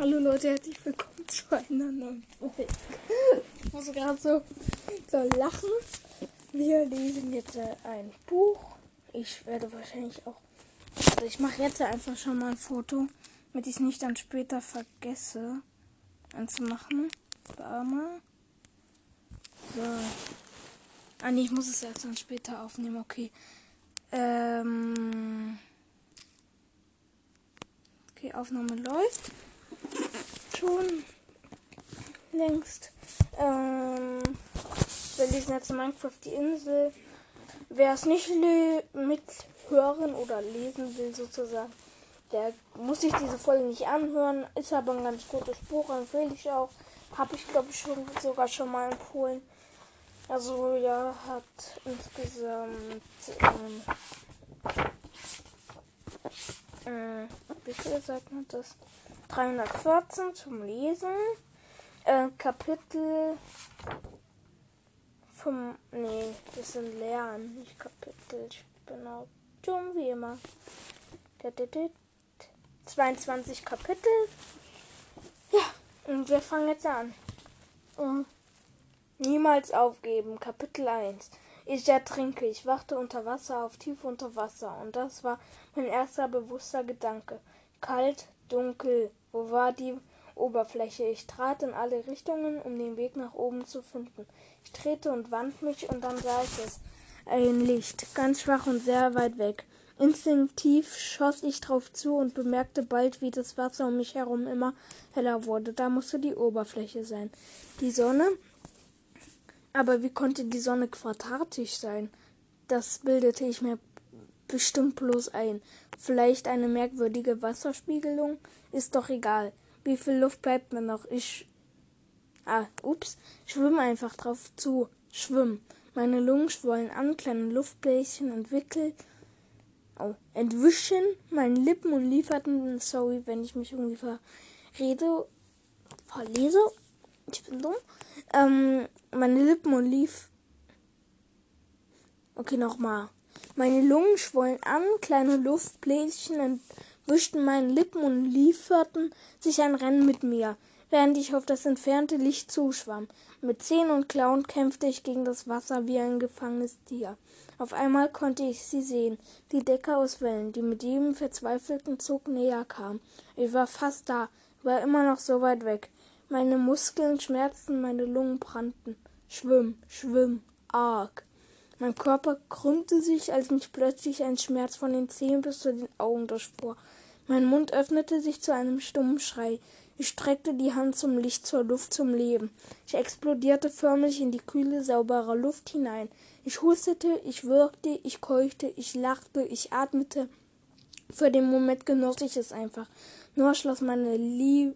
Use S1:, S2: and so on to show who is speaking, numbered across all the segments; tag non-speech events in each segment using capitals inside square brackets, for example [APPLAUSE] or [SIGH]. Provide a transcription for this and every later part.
S1: Hallo Leute, herzlich willkommen zu einer neuen Folge. Ich muss gerade so, so lachen. Wir lesen jetzt äh, ein Buch. Ich werde wahrscheinlich auch. Also ich mache jetzt einfach schon mal ein Foto, damit ich es nicht dann später vergesse anzumachen. Warte So. Ah nee, ich muss es erst dann später aufnehmen, okay. Ähm. Okay, Aufnahme läuft schon längst. Ähm, wir lesen jetzt Minecraft die Insel. Wer es nicht mithören oder lesen will, sozusagen, der muss sich diese Folge nicht anhören. Ist aber ein ganz gutes Buch, empfehle ich auch. Habe ich, glaube ich, schon, sogar schon mal empfohlen. Also, ja, hat insgesamt. Ähm, äh, wie viele Seiten hat das? 314 zum Lesen. Äh, Kapitel vom. Nee, das sind Lernen, nicht Kapitel. Ich bin auch dumm wie immer. 22 Kapitel. Ja, und wir fangen jetzt an. Und niemals aufgeben. Kapitel 1. Ich ertrinke. Ich wachte unter Wasser auf tief unter Wasser. Und das war mein erster bewusster Gedanke. Kalt, dunkel, wo war die Oberfläche? Ich trat in alle Richtungen, um den Weg nach oben zu finden. Ich drehte und wand mich und dann sah ich es. Ein Licht, ganz schwach und sehr weit weg. Instinktiv schoss ich drauf zu und bemerkte bald, wie das Wasser um mich herum immer heller wurde. Da musste die Oberfläche sein. Die Sonne? Aber wie konnte die Sonne quadratisch sein? Das bildete ich mir bestimmt bloß ein. Vielleicht eine merkwürdige Wasserspiegelung? Ist doch egal. Wie viel Luft bleibt mir noch? Ich. Ah, ups. Schwimm einfach drauf zu. Schwimm. Meine Lungen schwollen an, kleine Luftbläschen entwickeln. Oh, entwischen meine Lippen und lieferten. Sorry, wenn ich mich irgendwie verrede. Verlese. Ich bin dumm. Ähm, meine Lippen und lief. Okay, nochmal. Meine Lungen schwollen an, kleine Luftbläschen entwischten meine Lippen und lieferten sich ein Rennen mit mir, während ich auf das entfernte Licht zuschwamm. Mit Zähnen und Klauen kämpfte ich gegen das Wasser wie ein gefangenes Tier. Auf einmal konnte ich sie sehen, die Decke aus Wellen, die mit jedem verzweifelten Zug näher kam. Ich war fast da, war immer noch so weit weg. Meine Muskeln schmerzten, meine Lungen brannten. Schwimm, schwimm, arg. Mein Körper krümmte sich, als mich plötzlich ein Schmerz von den Zehen bis zu den Augen durchfuhr. Mein Mund öffnete sich zu einem stummen Schrei. Ich streckte die Hand zum Licht, zur Luft, zum Leben. Ich explodierte förmlich in die kühle, saubere Luft hinein. Ich hustete, ich würgte, ich keuchte, ich lachte, ich atmete. Für den Moment genoss ich es einfach. Nur schloss meine Liebe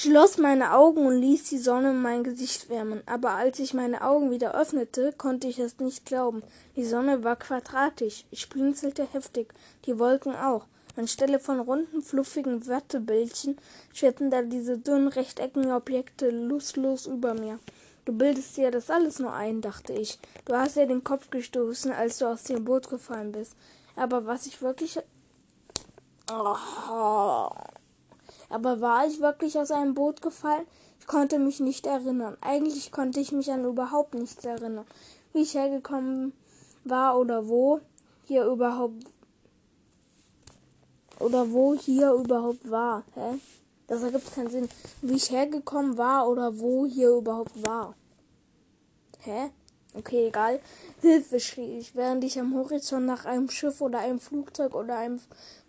S1: schloss meine Augen und ließ die Sonne mein Gesicht wärmen. Aber als ich meine Augen wieder öffnete, konnte ich es nicht glauben. Die Sonne war quadratisch. Ich blinzelte heftig, die Wolken auch. Anstelle von runden, fluffigen Wattebällchen schwirrten da diese dünnen, rechteckigen Objekte lustlos über mir. Du bildest dir das alles nur ein, dachte ich. Du hast dir den Kopf gestoßen, als du aus dem Boot gefallen bist. Aber was ich wirklich. Oh. Aber war ich wirklich aus einem Boot gefallen? Ich konnte mich nicht erinnern. Eigentlich konnte ich mich an überhaupt nichts erinnern. Wie ich hergekommen war oder wo hier überhaupt oder wo hier überhaupt war. Hä? Das ergibt keinen Sinn. Wie ich hergekommen war oder wo hier überhaupt war. Hä? Okay, egal. Hilfe, schrie ich, während ich am Horizont nach einem Schiff oder einem Flugzeug oder einem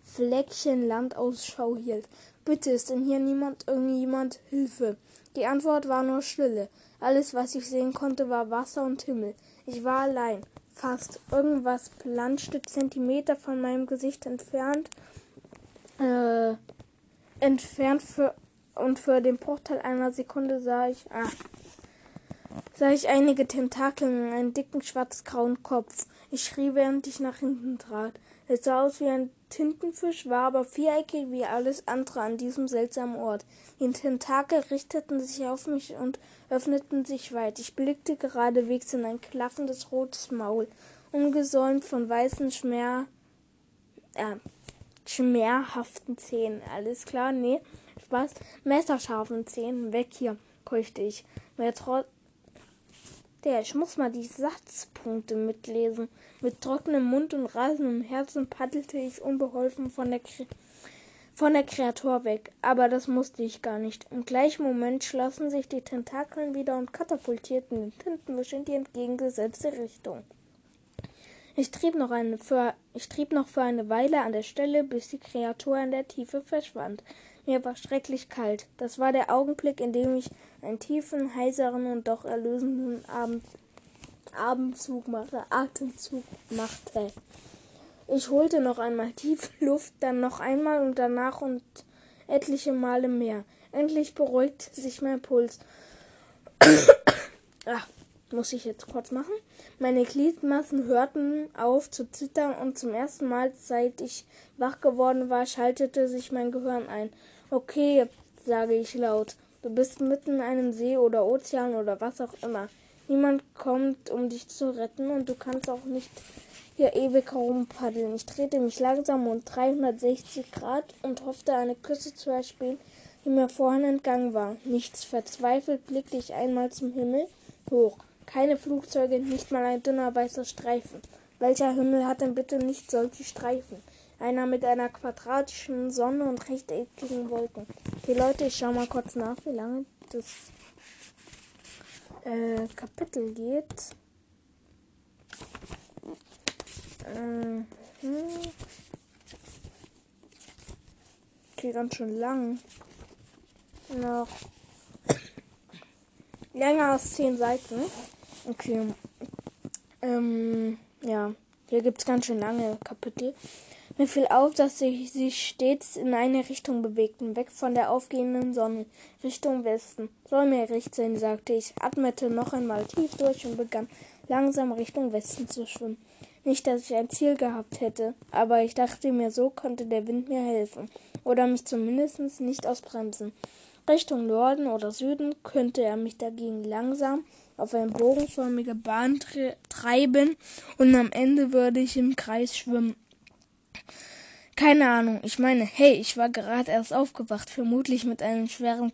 S1: Fleckchen Land Ausschau hielt. Bitte, ist denn hier niemand, irgendjemand? Hilfe. Die Antwort war nur Stille. Alles, was ich sehen konnte, war Wasser und Himmel. Ich war allein. Fast. Irgendwas planschte Zentimeter von meinem Gesicht entfernt. Äh, entfernt für, und für den Bruchteil einer Sekunde sah ich, ah, sah ich einige Tentakel in einen dicken schwarz-grauen Kopf. Ich schrie, während ich nach hinten trat. Es sah aus wie ein Tintenfisch, war aber viereckig wie alles andere an diesem seltsamen Ort. Die Tentakel richteten sich auf mich und öffneten sich weit. Ich blickte geradewegs in ein klaffendes rotes Maul, umgesäumt von weißen Schmer äh, schmerhaften Zähnen. Alles klar? Nee, Spaß. Messerscharfen Zähnen. Weg hier, keuchte ich. Wer trotz der, ich muss mal die Satzpunkte mitlesen. Mit trockenem Mund und rasendem Herzen paddelte ich unbeholfen von der, von der Kreatur weg. Aber das musste ich gar nicht. Im gleichen Moment schlossen sich die Tentakeln wieder und katapultierten den Tintenwisch in die entgegengesetzte Richtung. Ich trieb, noch eine für, ich trieb noch für eine Weile an der Stelle, bis die Kreatur in der Tiefe verschwand. Mir war schrecklich kalt. Das war der Augenblick, in dem ich einen tiefen, heiseren und doch erlösenden Abend, Abendzug machte, Atemzug machte. Ich holte noch einmal tief [LAUGHS] Luft, dann noch einmal und danach und etliche Male mehr. Endlich beruhigte sich mein Puls. [COUGHS] Ach, muss ich jetzt kurz machen. Meine Gliedmassen hörten auf zu zittern und zum ersten Mal, seit ich wach geworden war, schaltete sich mein Gehirn ein. Okay, sage ich laut. Du bist mitten in einem See oder Ozean oder was auch immer. Niemand kommt, um dich zu retten und du kannst auch nicht hier ewig herumpaddeln. Ich drehte mich langsam um 360 Grad und hoffte, eine Küsse zu erspielen, die mir vorhin entgangen war. Nichts verzweifelt blickte ich einmal zum Himmel hoch. Keine Flugzeuge, nicht mal ein dünner weißer Streifen. Welcher Himmel hat denn bitte nicht solche Streifen? Einer mit einer quadratischen Sonne und rechteckigen Wolken. Okay, Leute, ich schau mal kurz nach, wie lange das äh, Kapitel geht. Äh, hm. Okay, ganz schön lang. Noch länger als zehn Seiten. Okay. Ähm, ja. Hier gibt es ganz schön lange Kapitel. Mir fiel auf, dass sie sich stets in eine Richtung bewegten, weg von der aufgehenden Sonne, Richtung Westen. Soll mir recht sein, sagte ich, atmete noch einmal tief durch und begann langsam Richtung Westen zu schwimmen. Nicht, dass ich ein Ziel gehabt hätte, aber ich dachte mir, so konnte der Wind mir helfen oder mich zumindest nicht ausbremsen. Richtung Norden oder Süden könnte er mich dagegen langsam auf eine bogenförmige Bahn treiben und am Ende würde ich im Kreis schwimmen. Keine Ahnung. Ich meine, hey, ich war gerade erst aufgewacht, vermutlich mit einem schweren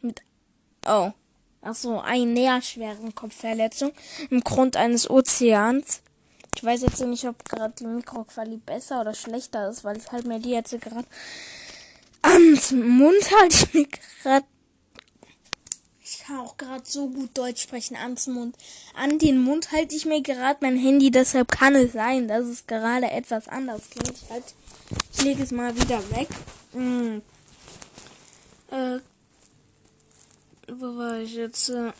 S1: mit oh, ach so, einer schweren Kopfverletzung im Grund eines Ozeans. Ich weiß jetzt nicht, ob gerade die Mikroqualität besser oder schlechter ist, weil ich halt mir die jetzt gerade ans Mund halte [LAUGHS] ich mir gerade kann auch gerade so gut Deutsch sprechen ans Mund. An den Mund halte ich mir gerade mein Handy, deshalb kann es sein, dass es gerade etwas anders klingt. Ich, halt, ich lege es mal wieder weg. Hm. Äh, wo war ich jetzt? Äh,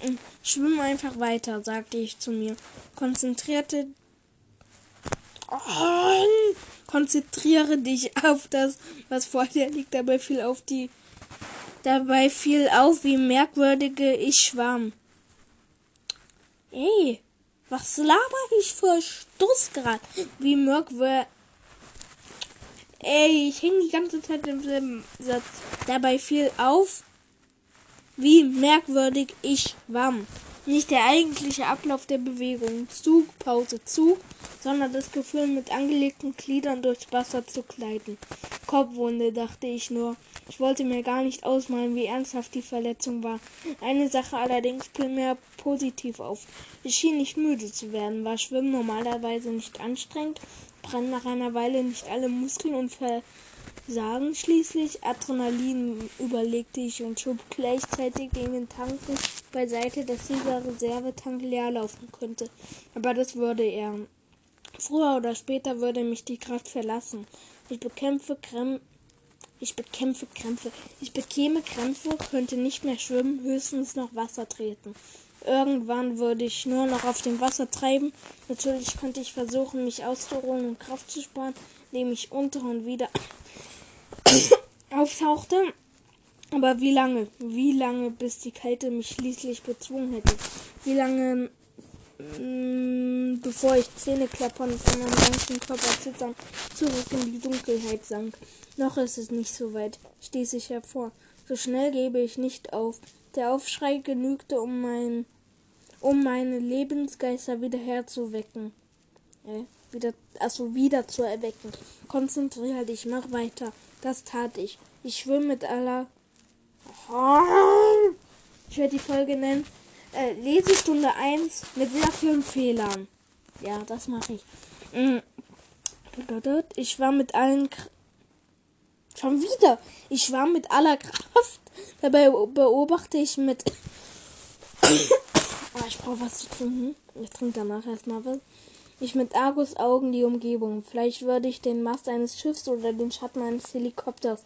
S1: [COUGHS] Schwimm einfach weiter, sagte ich zu mir. Konzentrierte. Oh, konzentriere dich auf das, was vor dir liegt. Dabei fiel auf die Dabei fiel auf, wie merkwürdige ich schwamm. Ey, was laber ich für Stuss grad? Wie merkwürdig. Ey, ich hing die ganze Zeit im selben Satz. Dabei fiel auf, wie merkwürdig ich schwamm. Nicht der eigentliche Ablauf der Bewegung, Zug, Pause, Zug, sondern das Gefühl, mit angelegten Gliedern durchs Wasser zu gleiten. Kopfwunde, dachte ich nur. Ich wollte mir gar nicht ausmalen, wie ernsthaft die Verletzung war. Eine Sache allerdings fiel mir positiv auf. Ich schien nicht müde zu werden. War Schwimmen normalerweise nicht anstrengend? Brennen nach einer Weile nicht alle Muskeln und versagen schließlich? Adrenalin überlegte ich und schob gleichzeitig den Tanken beiseite, dass dieser Reservetank leer laufen könnte. Aber das würde er. Früher oder später würde mich die Kraft verlassen. Ich bekämpfe Krämpfe. Ich bekämpfe Krämpfe. Ich bekäme Krämpfe, könnte nicht mehr schwimmen, höchstens noch Wasser treten. Irgendwann würde ich nur noch auf dem Wasser treiben. Natürlich könnte ich versuchen, mich auszuruhen und Kraft zu sparen, indem ich unter und wieder [COUGHS] auftauchte. Aber wie lange? Wie lange, bis die Kälte mich schließlich bezwungen hätte? Wie lange, mh, mm, bevor ich Zähne klappern und meinem ganzen Körper zittern zurück in die Dunkelheit sank? Noch ist es nicht so weit, stieß ich hervor. So schnell gebe ich nicht auf. Der Aufschrei genügte, um mein, um meine Lebensgeister wieder herzuwecken. Äh, wieder, also wieder zu erwecken. Konzentriere dich, mach weiter. Das tat ich. Ich schwimme mit aller. Ich werde die Folge nennen. Äh, Lesestunde 1 mit sehr vielen Fehlern. Ja, das mache ich. Mm. Ich war mit allen. Schon wieder. Ich war mit aller Kraft. Dabei beobachte ich mit. oh, [COUGHS] ich brauche was zu trinken. Ich trinke danach erstmal was. Ich mit Argus Augen die Umgebung. Vielleicht würde ich den Mast eines Schiffs oder den Schatten eines Helikopters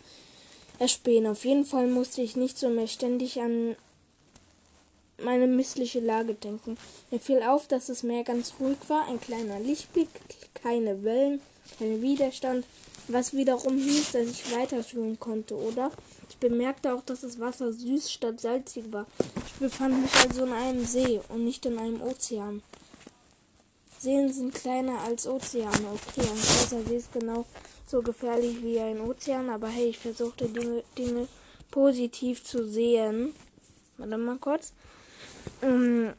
S1: erspähen. Auf jeden Fall musste ich nicht so mehr ständig an meine missliche Lage denken. Mir fiel auf, dass das Meer ganz ruhig war, ein kleiner Lichtblick, keine Wellen, kein Widerstand, was wiederum hieß, dass ich weiter schwimmen konnte, oder? Ich bemerkte auch, dass das Wasser süß statt salzig war. Ich befand mich also in einem See und nicht in einem Ozean. Seen sind kleiner als Ozeane, okay, ein großer See ist genau so gefährlich wie ein Ozean, aber hey, ich versuchte Dinge, Dinge positiv zu sehen. Warte mal kurz. Ähm,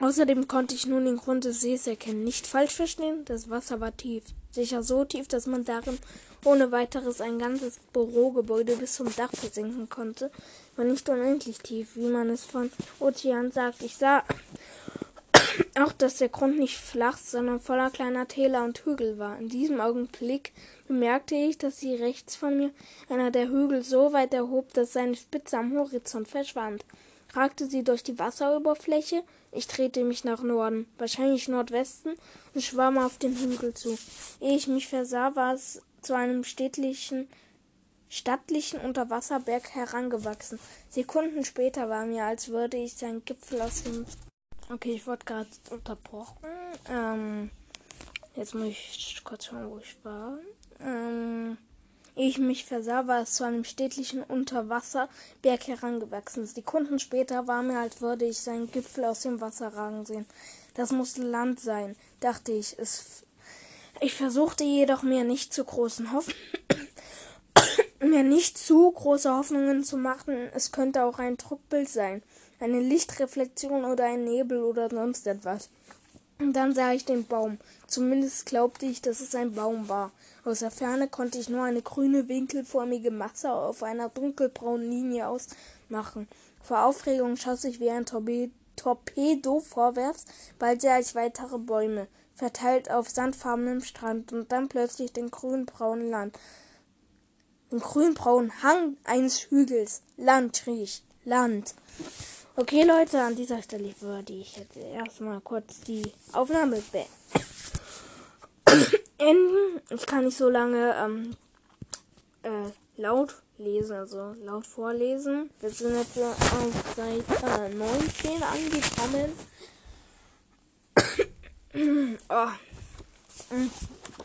S1: außerdem konnte ich nun den Grund des Sees erkennen. Nicht falsch verstehen, das Wasser war tief. Sicher so tief, dass man darin ohne weiteres ein ganzes Bürogebäude bis zum Dach versinken konnte. War nicht unendlich tief, wie man es von Ozean sagt. Ich sah [COUGHS] auch, dass der Grund nicht flach, sondern voller kleiner Täler und Hügel war. In diesem Augenblick bemerkte ich, dass sie rechts von mir einer der Hügel so weit erhob, dass seine Spitze am Horizont verschwand ragte sie durch die Wasseroberfläche. Ich drehte mich nach Norden, wahrscheinlich Nordwesten, und schwamm auf den Hügel zu. Ehe ich mich versah, war es zu einem städtlichen, stattlichen Unterwasserberg herangewachsen. Sekunden später war mir, als würde ich seinen Gipfel aus dem. Okay, ich wurde gerade unterbrochen. Ähm, jetzt muss ich kurz schauen, wo ich war. Ähm, Ich mich versah, war es zu einem städtlichen Unterwasserberg herangewachsen. Sekunden später war mir, als würde ich seinen Gipfel aus dem Wasser ragen sehen. Das musste Land sein, dachte ich. Ich versuchte jedoch mir nicht zu großen Hoffnungen [COUGHS] mir nicht zu große Hoffnungen zu machen. Es könnte auch ein Druckbild sein, eine Lichtreflexion oder ein Nebel oder sonst etwas. Und dann sah ich den Baum. Zumindest glaubte ich, dass es ein Baum war. Aus der Ferne konnte ich nur eine grüne, winkelförmige Masse auf einer dunkelbraunen Linie ausmachen. Vor Aufregung schoss ich wie ein Torpedo vorwärts, bald sah ich weitere Bäume, verteilt auf sandfarbenem Strand und dann plötzlich den grünbraunen Land. Den grünbraunen Hang eines Hügels. Land, schrie ich. Land. Okay, Leute, an dieser Stelle würde ich jetzt erstmal kurz die Aufnahme [COUGHS] beenden. Ich kann nicht so lange ähm, äh, laut lesen, also laut vorlesen. Wir sind jetzt auf Seite äh, 19 angekommen. [COUGHS] oh.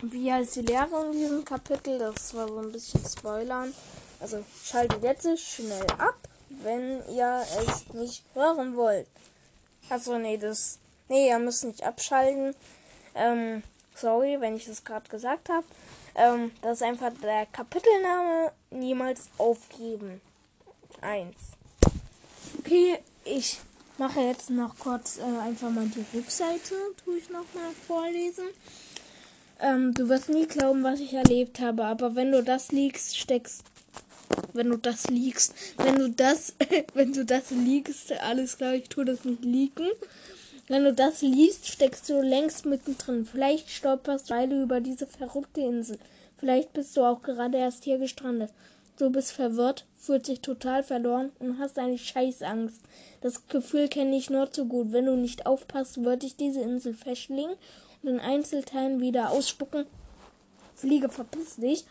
S1: Wie heißt die Lehre in diesem Kapitel? Das war so ein bisschen Spoilern. Also schaltet jetzt schnell ab wenn ihr es nicht hören wollt. Also nee, das. Nee, ihr müsst nicht abschalten. Ähm, sorry, wenn ich das gerade gesagt habe. Ähm, das ist einfach der Kapitelname. Niemals aufgeben. Eins. Okay, ich mache jetzt noch kurz äh, einfach mal die Rückseite. Tue ich noch mal vorlesen. Ähm, du wirst nie glauben, was ich erlebt habe, aber wenn du das liegst, steckst wenn du das liegst. Wenn du das, [LAUGHS] wenn du das liegst, alles klar, ich tue das nicht liegen. Wenn du das liest, steckst du längst mittendrin. Vielleicht stolperst du über diese verrückte Insel. Vielleicht bist du auch gerade erst hier gestrandet. Du bist verwirrt, fühlst dich total verloren und hast eine Scheißangst. Das Gefühl kenne ich nur zu gut. Wenn du nicht aufpasst, würde ich diese Insel verschlingen und in Einzelteilen wieder ausspucken. Fliege, verpiss dich.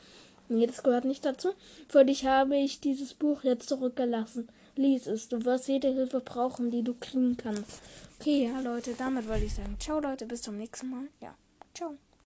S1: Nee, das gehört nicht dazu. Für dich habe ich dieses Buch jetzt zurückgelassen. Lies es. Du wirst jede Hilfe brauchen, die du kriegen kannst. Okay, ja, Leute, damit wollte ich sagen. Ciao, Leute, bis zum nächsten Mal. Ja, ciao.